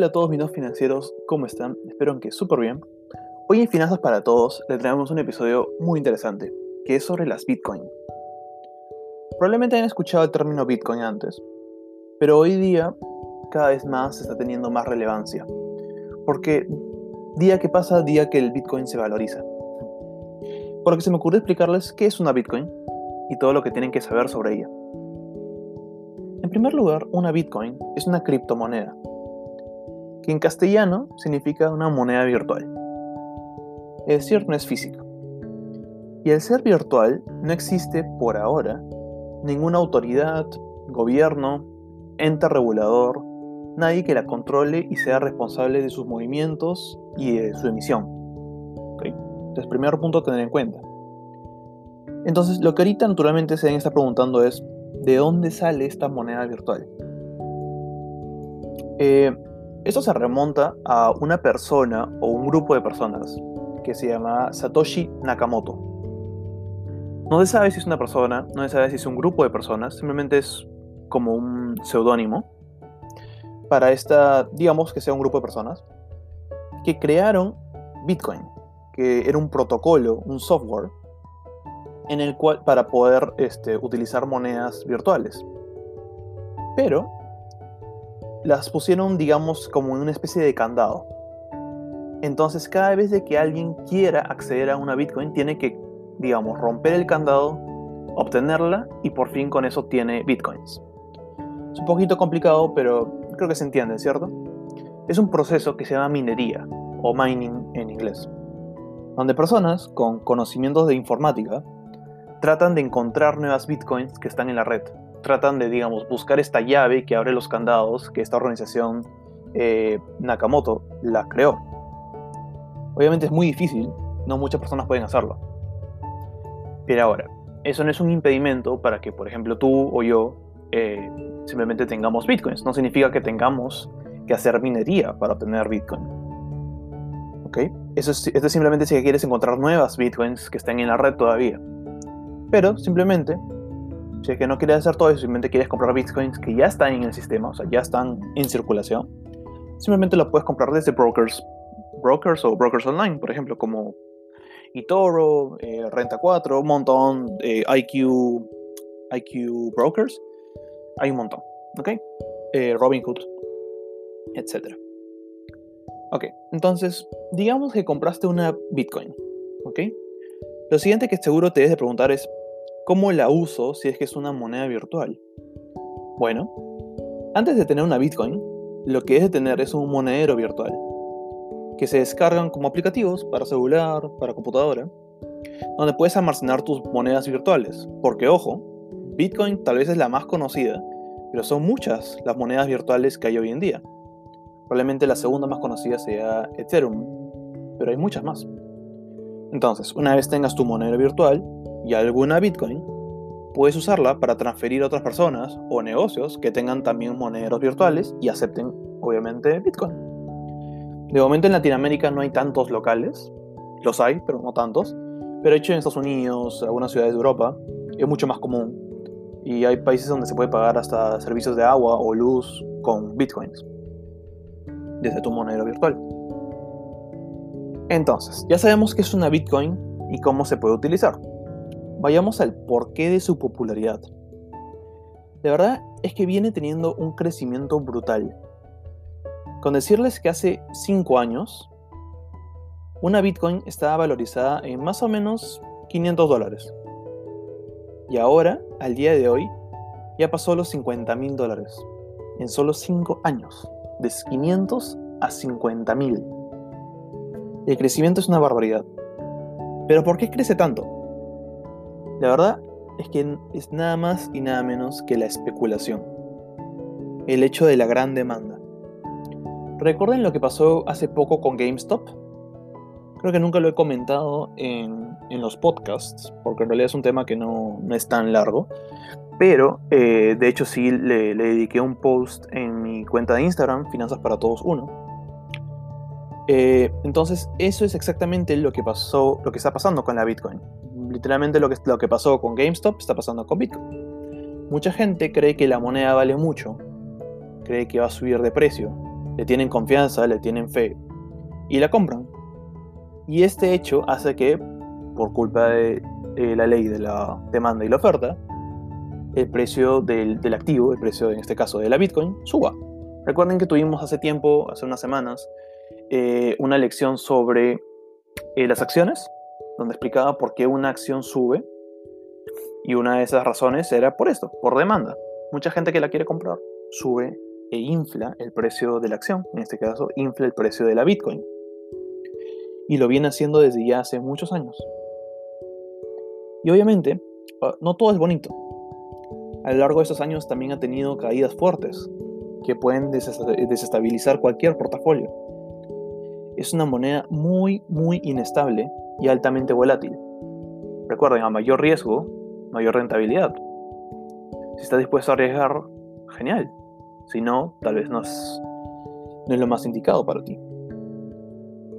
Hola a todos mis dos financieros, ¿cómo están? Espero que súper bien. Hoy en Finanzas para Todos les traemos un episodio muy interesante, que es sobre las Bitcoin. Probablemente hayan escuchado el término Bitcoin antes, pero hoy día cada vez más está teniendo más relevancia, porque día que pasa, día que el Bitcoin se valoriza. Por lo que se me ocurrió explicarles qué es una Bitcoin y todo lo que tienen que saber sobre ella. En primer lugar, una Bitcoin es una criptomoneda que en castellano significa una moneda virtual. Es decir, no es física. Y al ser virtual, no existe por ahora ninguna autoridad, gobierno, ente regulador, nadie que la controle y sea responsable de sus movimientos y de su emisión. Entonces, primer punto a tener en cuenta. Entonces, lo que ahorita naturalmente se está preguntando es, ¿de dónde sale esta moneda virtual? Eh, esto se remonta a una persona o un grupo de personas que se llama Satoshi Nakamoto. No se sabe si es una persona, no se sabe si es un grupo de personas, simplemente es como un seudónimo para esta, digamos que sea un grupo de personas, que crearon Bitcoin, que era un protocolo, un software, en el cual, para poder este, utilizar monedas virtuales. Pero las pusieron, digamos, como en una especie de candado. Entonces, cada vez que alguien quiera acceder a una Bitcoin, tiene que, digamos, romper el candado, obtenerla y por fin con eso tiene Bitcoins. Es un poquito complicado, pero creo que se entiende, ¿cierto? Es un proceso que se llama minería o mining en inglés, donde personas con conocimientos de informática tratan de encontrar nuevas Bitcoins que están en la red tratan de, digamos, buscar esta llave que abre los candados que esta organización eh, Nakamoto la creó. Obviamente es muy difícil, no muchas personas pueden hacerlo. Pero ahora, eso no es un impedimento para que, por ejemplo, tú o yo eh, simplemente tengamos bitcoins. No significa que tengamos que hacer minería para obtener bitcoin. ¿Ok? Eso es, esto es simplemente si quieres encontrar nuevas bitcoins que estén en la red todavía. Pero simplemente si es que no quieres hacer todo eso, simplemente quieres comprar bitcoins que ya están en el sistema, o sea, ya están en circulación, simplemente lo puedes comprar desde brokers, brokers o brokers online, por ejemplo, como eToro, eh, Renta 4, un montón, eh, IQ, IQ Brokers, hay un montón, ¿ok? Eh, Robinhood, etc. Ok, entonces, digamos que compraste una Bitcoin, ¿ok? Lo siguiente que seguro te debes de preguntar es, ¿Cómo la uso si es que es una moneda virtual? Bueno, antes de tener una Bitcoin, lo que es de tener es un monedero virtual, que se descargan como aplicativos para celular, para computadora, donde puedes almacenar tus monedas virtuales. Porque ojo, Bitcoin tal vez es la más conocida, pero son muchas las monedas virtuales que hay hoy en día. Probablemente la segunda más conocida sea Ethereum, pero hay muchas más. Entonces, una vez tengas tu monedero virtual, y alguna Bitcoin, puedes usarla para transferir a otras personas o negocios que tengan también monederos virtuales y acepten, obviamente, Bitcoin. De momento en Latinoamérica no hay tantos locales, los hay, pero no tantos. Pero hecho en Estados Unidos, algunas ciudades de Europa, es mucho más común. Y hay países donde se puede pagar hasta servicios de agua o luz con bitcoins desde tu monedero virtual. Entonces, ya sabemos qué es una bitcoin y cómo se puede utilizar vayamos al porqué de su popularidad. La verdad es que viene teniendo un crecimiento brutal. Con decirles que hace 5 años, una Bitcoin estaba valorizada en más o menos 500 dólares. Y ahora, al día de hoy, ya pasó los 50 mil dólares. En solo 5 años. De 500 a 50 mil. El crecimiento es una barbaridad. Pero ¿por qué crece tanto? La verdad es que es nada más y nada menos que la especulación. El hecho de la gran demanda. ¿Recuerden lo que pasó hace poco con GameStop? Creo que nunca lo he comentado en, los podcasts, porque en realidad es un tema que no, es tan largo. Pero, eh, de hecho, sí le, dediqué un post en mi cuenta de Instagram, Finanzas para Todos 1. Eh, entonces, eso es exactamente lo que pasó, lo que está pasando con la Bitcoin literalmente lo que, lo que pasó con GameStop está pasando con Bitcoin. Mucha gente cree que la moneda vale mucho, cree que va a subir de precio, le tienen confianza, le tienen fe y la compran. Y este hecho hace que, por culpa de, la ley de la demanda y la oferta, el precio del, activo, el precio en este caso de la Bitcoin, suba. Recuerden que tuvimos hace tiempo, hace unas semanas, eh, una lección sobre eh, las acciones, donde explicaba por qué una acción sube. Y una de esas razones era por esto, por demanda. Mucha gente que la quiere comprar sube e infla el precio de la acción, en este caso infla el precio de la Bitcoin y lo viene haciendo desde ya hace muchos años. Y obviamente, ah, no todo es bonito. A lo largo de estos años también ha tenido caídas fuertes que pueden desestabilizar cualquier portafolio. Es una moneda muy, muy inestable y altamente volátil. Recuerden, a mayor riesgo, mayor rentabilidad. Si estás dispuesto a arriesgar, genial. Si no, tal vez no es, lo más indicado para ti.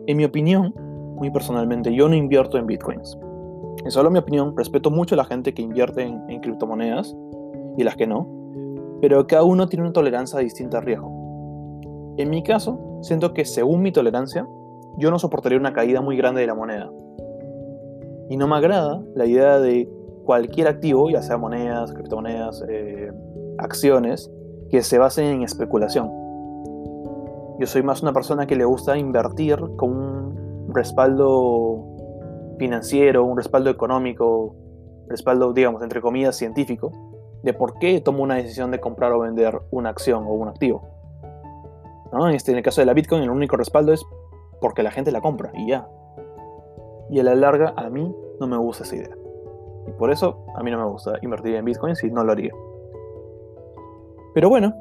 En mi opinión, muy personalmente, yo no invierto en bitcoins. En solo mi opinión, respeto mucho a la gente que invierte en, criptomonedas y las que no, pero cada uno tiene una tolerancia distinta al riesgo. En mi caso, siento que según mi tolerancia, yo no soportaría una caída muy grande de la moneda. Y no me agrada la idea de cualquier activo, ya sea monedas, criptomonedas, eh, acciones, que se basen en especulación. Yo soy más una persona que le gusta invertir con un respaldo financiero, un respaldo económico, respaldo, digamos, entre comillas, científico, de por qué tomo una decisión de comprar o vender una acción o un activo. ¿No? En, este, en el caso de la Bitcoin, el único respaldo es porque la gente la compra y ya. Y a la larga, a mí no me gusta esa idea. Y por eso, a mí no me gusta invertir en Bitcoin si no lo haría. Pero bueno,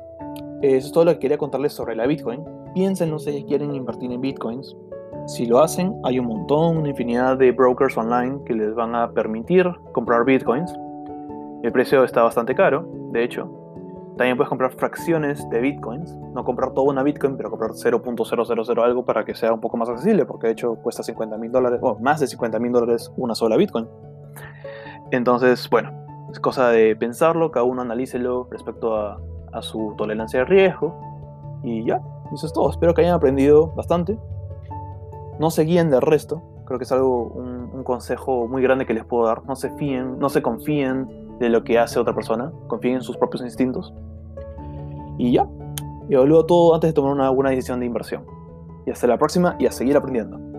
eso es todo lo que quería contarles sobre la Bitcoin piensen, si quieren invertir en bitcoins. Si lo hacen, hay un montón, una infinidad de brokers online que les van a permitir comprar bitcoins. El precio está bastante caro, de hecho. También puedes comprar fracciones de bitcoins. No comprar toda una bitcoin, pero comprar 0.000 algo para que sea un poco más accesible, porque de hecho cuesta 50 mil dólares, o más de 50 mil dólares una sola bitcoin. Entonces, bueno, es cosa de pensarlo, cada uno analícelo respecto a, su tolerancia de riesgo. Y ya, eso es todo. Espero que hayan aprendido bastante. No se guíen del resto. Creo que es algo, un, consejo muy grande que les puedo dar. No se fíen, no se confíen de lo que hace otra persona. Confíen en sus propios instintos. Y ya. Y evalúo todo antes de tomar una buena decisión de inversión. Y hasta la próxima y a seguir aprendiendo.